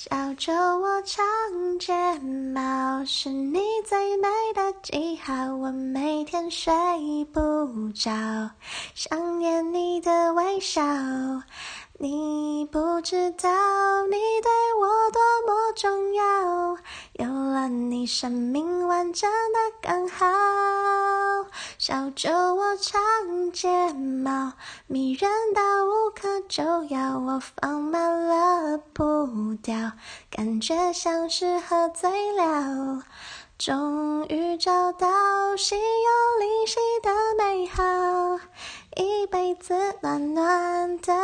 小酒窝长睫毛，是你最美的记号。我每天睡不着，想念你的微笑。你不知道，你对我多么重要。有了你，生命完整的刚好。小酒窝长睫毛，迷人到无可救药。我放慢了不掉，感觉像是喝醉了。终于找到心有灵犀的美好，一辈子暖暖的。